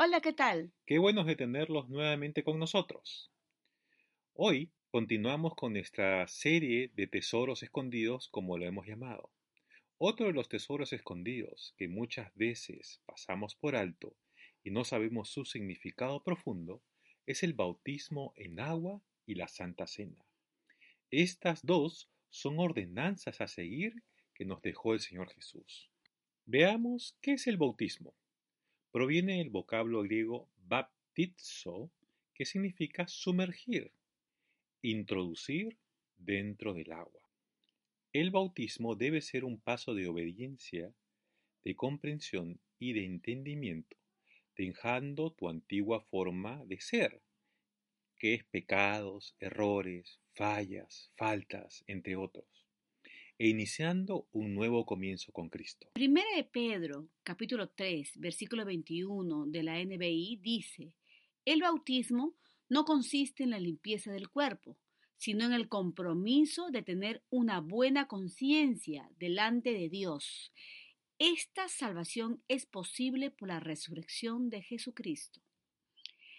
Hola, ¿qué tal? Qué bueno de tenerlos nuevamente con nosotros. Hoy continuamos con nuestra serie de tesoros escondidos, como lo hemos llamado. Otro de los tesoros escondidos que muchas veces pasamos por alto y no sabemos su significado profundo es el bautismo en agua y la Santa Cena. Estas dos son ordenanzas a seguir que nos dejó el Señor Jesús. Veamos qué es el bautismo proviene del vocablo griego baptizo, que significa sumergir, introducir dentro del agua. El bautismo debe ser un paso de obediencia, de comprensión y de entendimiento, dejando tu antigua forma de ser, que es pecados, errores, fallas, faltas, entre otros e iniciando un nuevo comienzo con Cristo. Primera de Pedro, capítulo 3, versículo 21 de la NBI dice, el bautismo no consiste en la limpieza del cuerpo, sino en el compromiso de tener una buena conciencia delante de Dios. Esta salvación es posible por la resurrección de Jesucristo.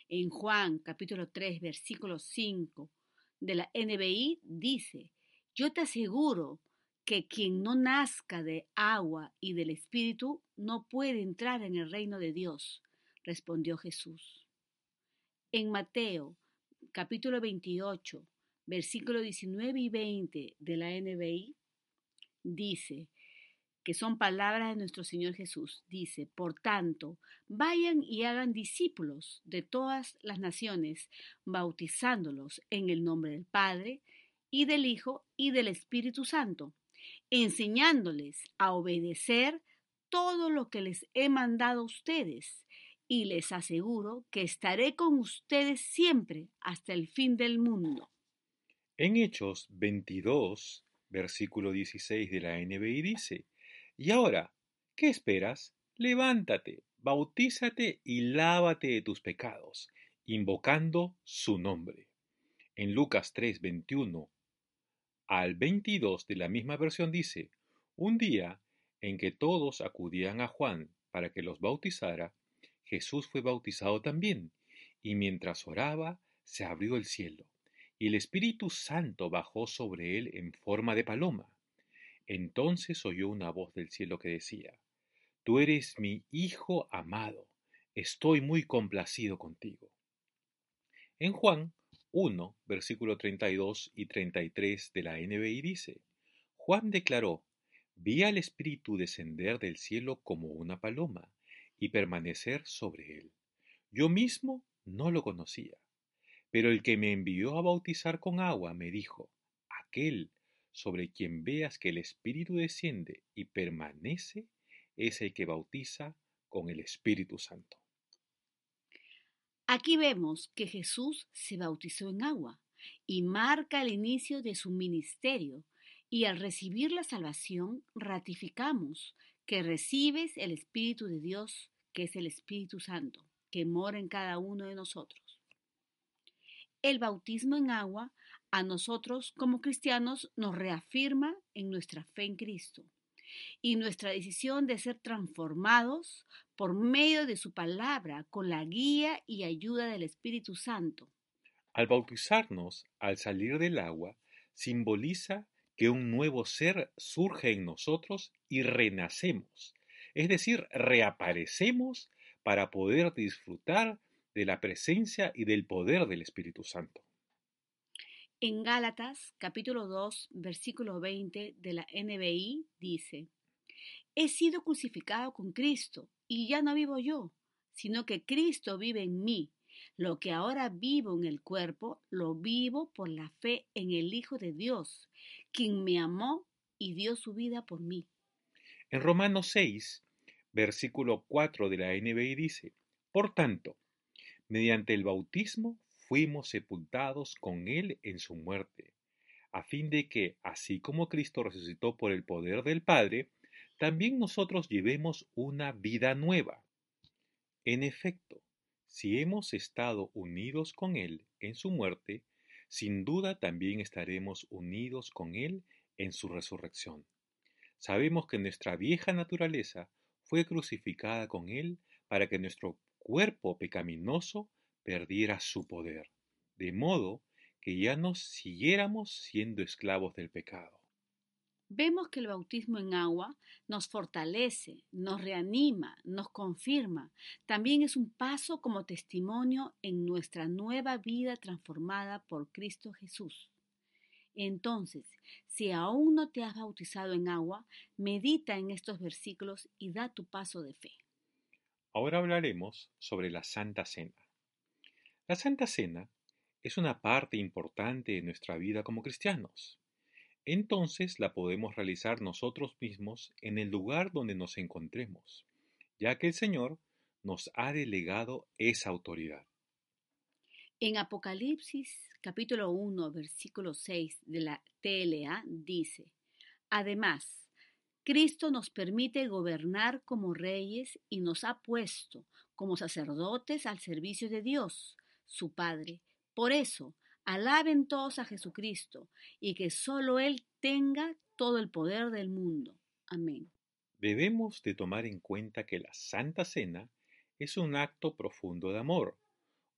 En Juan capítulo 3 versículo 5 de la NBI dice, yo te aseguro que quien no nazca de agua y del Espíritu no puede entrar en el reino de Dios, respondió Jesús. En Mateo capítulo 28, versículo 19 y 20 de la NBI, dice, que son palabras de nuestro Señor Jesús. Dice, por tanto, vayan y hagan discípulos de todas las naciones, bautizándolos en el nombre del Padre, y del Hijo, y del Espíritu Santo enseñándoles a obedecer todo lo que les he mandado a ustedes, y les aseguro que estaré con ustedes siempre hasta el fin del mundo. En Hechos 22, versículo 16 de la NBI dice, Y ahora, ¿qué esperas? Levántate, bautízate y lávate de tus pecados, invocando su nombre. En Lucas 3, 21 al 22 de la misma versión dice, un día en que todos acudían a Juan para que los bautizara, Jesús fue bautizado también, y mientras oraba se abrió el cielo, y el Espíritu Santo bajó sobre él en forma de paloma. Entonces oyó una voz del cielo que decía, Tú eres mi Hijo amado, estoy muy complacido contigo. En Juan 1, versículo 32 y 33 de la NBI dice, Juan declaró, vi al Espíritu descender del cielo como una paloma y permanecer sobre él. Yo mismo no lo conocía, pero el que me envió a bautizar con agua me dijo, aquel sobre quien veas que el Espíritu desciende y permanece es el que bautiza con el Espíritu Santo. Aquí vemos que Jesús se bautizó en agua y marca el inicio de su ministerio y al recibir la salvación ratificamos que recibes el Espíritu de Dios, que es el Espíritu Santo, que mora en cada uno de nosotros. El bautismo en agua a nosotros como cristianos nos reafirma en nuestra fe en Cristo y nuestra decisión de ser transformados por medio de su palabra con la guía y ayuda del Espíritu Santo. Al bautizarnos, al salir del agua, simboliza que un nuevo ser surge en nosotros y renacemos, es decir, reaparecemos para poder disfrutar de la presencia y del poder del Espíritu Santo. En Gálatas capítulo 2 versículo 20 de la NBI dice, He sido crucificado con Cristo y ya no vivo yo, sino que Cristo vive en mí. Lo que ahora vivo en el cuerpo, lo vivo por la fe en el Hijo de Dios, quien me amó y dio su vida por mí. En Romanos 6, versículo 4 de la NBI dice, Por tanto, mediante el bautismo fuimos sepultados con Él en su muerte, a fin de que, así como Cristo resucitó por el poder del Padre, también nosotros llevemos una vida nueva. En efecto, si hemos estado unidos con Él en su muerte, sin duda también estaremos unidos con Él en su resurrección. Sabemos que nuestra vieja naturaleza fue crucificada con Él para que nuestro cuerpo pecaminoso perdiera su poder, de modo que ya no siguiéramos siendo esclavos del pecado. Vemos que el bautismo en agua nos fortalece, nos reanima, nos confirma. También es un paso como testimonio en nuestra nueva vida transformada por Cristo Jesús. Entonces, si aún no te has bautizado en agua, medita en estos versículos y da tu paso de fe. Ahora hablaremos sobre la Santa Cena. La Santa Cena es una parte importante de nuestra vida como cristianos. Entonces la podemos realizar nosotros mismos en el lugar donde nos encontremos, ya que el Señor nos ha delegado esa autoridad. En Apocalipsis capítulo 1 versículo 6 de la TLA dice, Además, Cristo nos permite gobernar como reyes y nos ha puesto como sacerdotes al servicio de Dios su Padre. Por eso, alaben todos a Jesucristo y que solo Él tenga todo el poder del mundo. Amén. Debemos de tomar en cuenta que la Santa Cena es un acto profundo de amor,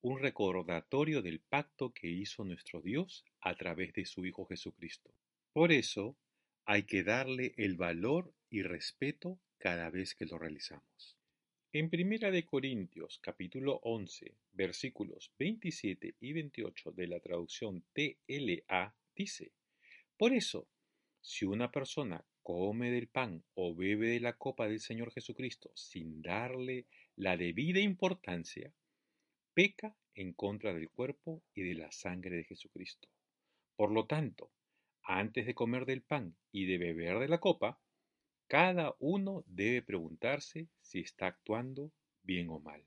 un recordatorio del pacto que hizo nuestro Dios a través de su Hijo Jesucristo. Por eso hay que darle el valor y respeto cada vez que lo realizamos. En Primera de Corintios capítulo 11 versículos 27 y 28 de la traducción TLA dice, Por eso, si una persona come del pan o bebe de la copa del Señor Jesucristo sin darle la debida importancia, peca en contra del cuerpo y de la sangre de Jesucristo. Por lo tanto, antes de comer del pan y de beber de la copa, cada uno debe preguntarse si está actuando bien o mal.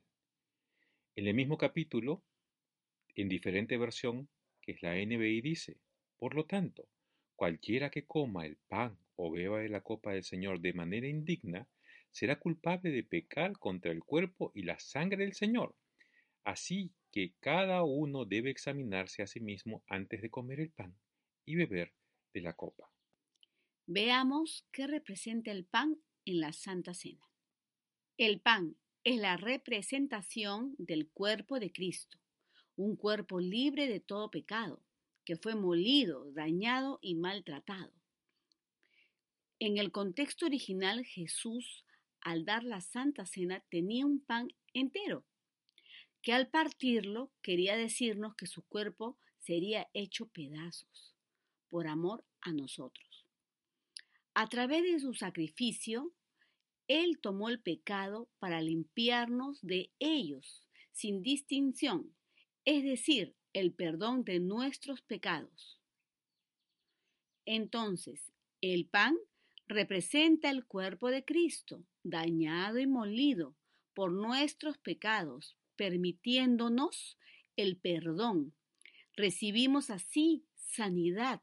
En el mismo capítulo, en diferente versión, que es la NBI, dice, por lo tanto, cualquiera que coma el pan o beba de la copa del Señor de manera indigna, será culpable de pecar contra el cuerpo y la sangre del Señor. Así que cada uno debe examinarse a sí mismo antes de comer el pan y beber de la copa. Veamos qué representa el pan en la Santa Cena. El pan es la representación del cuerpo de Cristo, un cuerpo libre de todo pecado, que fue molido, dañado y maltratado. En el contexto original, Jesús, al dar la Santa Cena, tenía un pan entero, que al partirlo quería decirnos que su cuerpo sería hecho pedazos, por amor a nosotros. A través de su sacrificio, Él tomó el pecado para limpiarnos de ellos, sin distinción, es decir, el perdón de nuestros pecados. Entonces, el pan representa el cuerpo de Cristo, dañado y molido por nuestros pecados, permitiéndonos el perdón. Recibimos así sanidad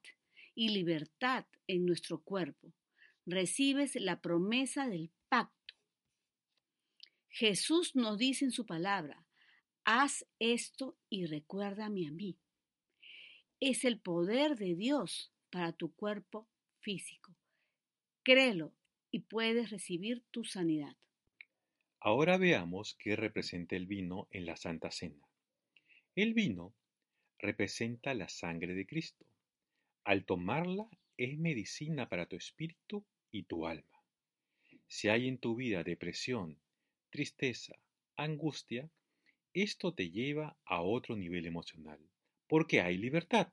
y libertad en nuestro cuerpo recibes la promesa del pacto. Jesús nos dice en su palabra, haz esto y recuérdame a mí. Es el poder de Dios para tu cuerpo físico. Créelo y puedes recibir tu sanidad. Ahora veamos qué representa el vino en la Santa Cena. El vino representa la sangre de Cristo. Al tomarla es medicina para tu espíritu y tu alma. Si hay en tu vida depresión, tristeza, angustia, esto te lleva a otro nivel emocional, porque hay libertad.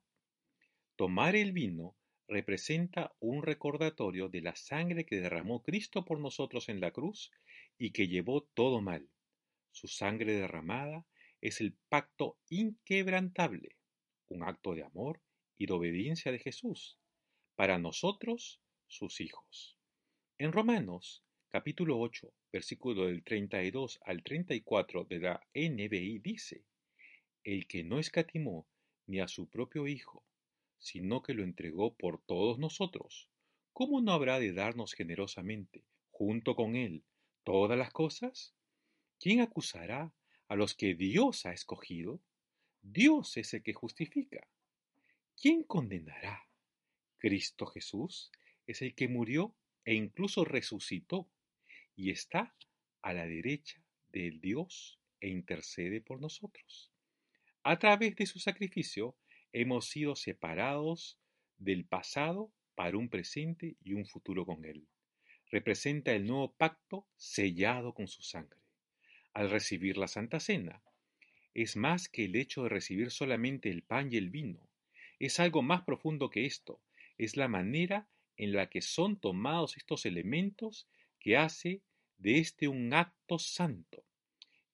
Tomar el vino representa un recordatorio de la sangre que derramó Cristo por nosotros en la cruz y que llevó todo mal. Su sangre derramada es el pacto inquebrantable, un acto de amor y de obediencia de Jesús, para nosotros sus hijos. En Romanos capítulo 8, versículo del 32 al 34 de la NBI dice, El que no escatimó ni a su propio Hijo, sino que lo entregó por todos nosotros, ¿cómo no habrá de darnos generosamente, junto con Él, todas las cosas? ¿Quién acusará a los que Dios ha escogido? Dios es el que justifica. ¿Quién condenará? Cristo Jesús es el que murió e incluso resucitó y está a la derecha del Dios e intercede por nosotros. A través de su sacrificio hemos sido separados del pasado para un presente y un futuro con Él. Representa el nuevo pacto sellado con su sangre. Al recibir la Santa Cena, es más que el hecho de recibir solamente el pan y el vino. Es algo más profundo que esto. Es la manera en la que son tomados estos elementos que hace de este un acto santo.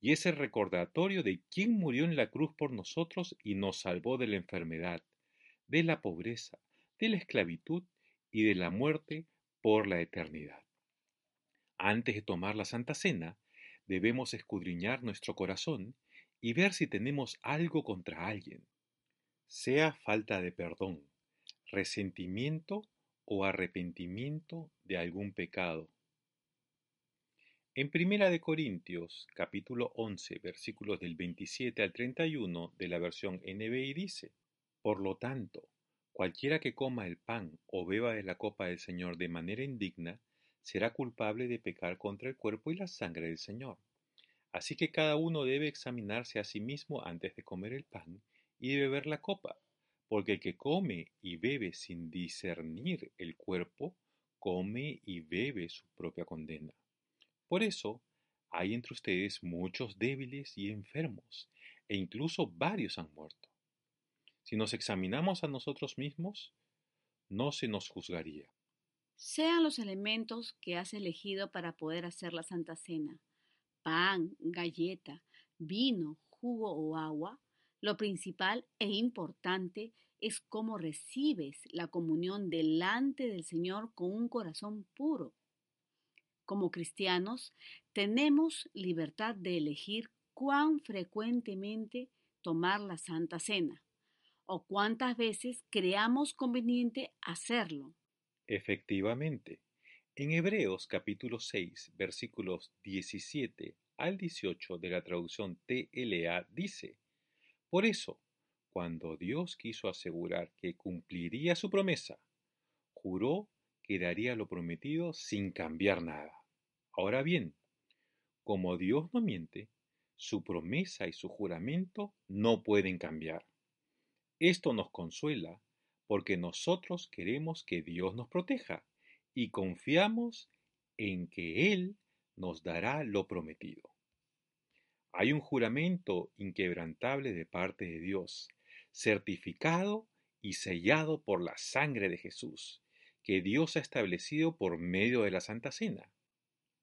Y es el recordatorio de quién murió en la cruz por nosotros y nos salvó de la enfermedad, de la pobreza, de la esclavitud y de la muerte por la eternidad. Antes de tomar la Santa Cena, debemos escudriñar nuestro corazón y ver si tenemos algo contra alguien, sea falta de perdón, resentimiento o arrepentimiento de algún pecado. En Primera de Corintios, capítulo 11, versículos del 27 al 31 de la versión NBI dice, Por lo tanto, cualquiera que coma el pan o beba de la copa del Señor de manera indigna, será culpable de pecar contra el cuerpo y la sangre del Señor. Así que cada uno debe examinarse a sí mismo antes de comer el pan y de beber la copa, porque el que come y bebe sin discernir el cuerpo, come y bebe su propia condena. Por eso, hay entre ustedes muchos débiles y enfermos, e incluso varios han muerto. Si nos examinamos a nosotros mismos, no se nos juzgaría. Sean los elementos que has elegido para poder hacer la Santa Cena pan, galleta, vino, jugo o agua, lo principal e importante es cómo recibes la comunión delante del Señor con un corazón puro. Como cristianos, tenemos libertad de elegir cuán frecuentemente tomar la Santa Cena o cuántas veces creamos conveniente hacerlo. Efectivamente, en Hebreos capítulo 6, versículos 17 al 18 de la traducción TLA dice, Por eso, cuando Dios quiso asegurar que cumpliría su promesa, juró que daría lo prometido sin cambiar nada. Ahora bien, como Dios no miente, su promesa y su juramento no pueden cambiar. Esto nos consuela porque nosotros queremos que Dios nos proteja y confiamos en que Él nos dará lo prometido. Hay un juramento inquebrantable de parte de Dios, certificado y sellado por la sangre de Jesús, que Dios ha establecido por medio de la Santa Cena.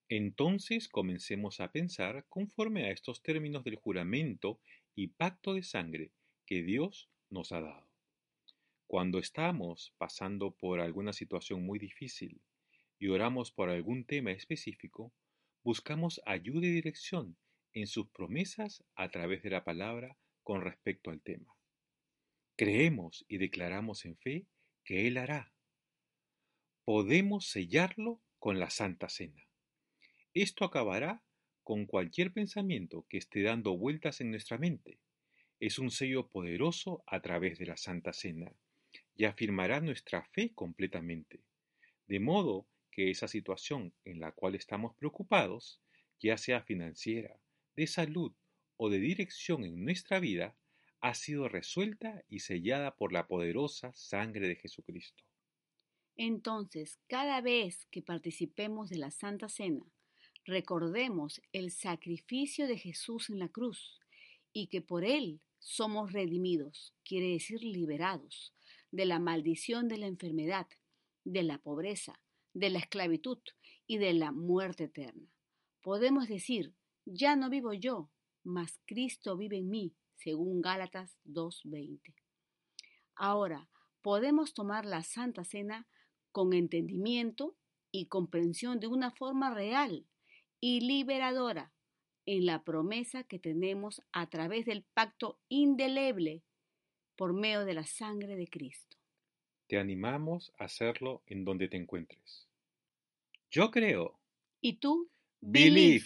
Entonces comencemos a pensar conforme a estos términos del juramento y pacto de sangre que Dios nos ha dado. Cuando estamos pasando por alguna situación muy difícil y oramos por algún tema específico, buscamos ayuda y dirección en sus promesas a través de la palabra con respecto al tema. Creemos y declaramos en fe que Él hará. Podemos sellarlo con la Santa Cena. Esto acabará con cualquier pensamiento que esté dando vueltas en nuestra mente. Es un sello poderoso a través de la Santa Cena y afirmará nuestra fe completamente, de modo que esa situación en la cual estamos preocupados, ya sea financiera, de salud o de dirección en nuestra vida, ha sido resuelta y sellada por la poderosa sangre de Jesucristo. Entonces, cada vez que participemos de la Santa Cena, recordemos el sacrificio de Jesús en la cruz y que por él somos redimidos, quiere decir liberados, de la maldición de la enfermedad, de la pobreza, de la esclavitud y de la muerte eterna. Podemos decir, ya no vivo yo, mas Cristo vive en mí, según Gálatas 2.20. Ahora, podemos tomar la Santa Cena con entendimiento y comprensión de una forma real y liberadora en la promesa que tenemos a través del pacto indeleble por medio de la sangre de Cristo. Te animamos a hacerlo en donde te encuentres. Yo creo. ¿Y tú? Believe.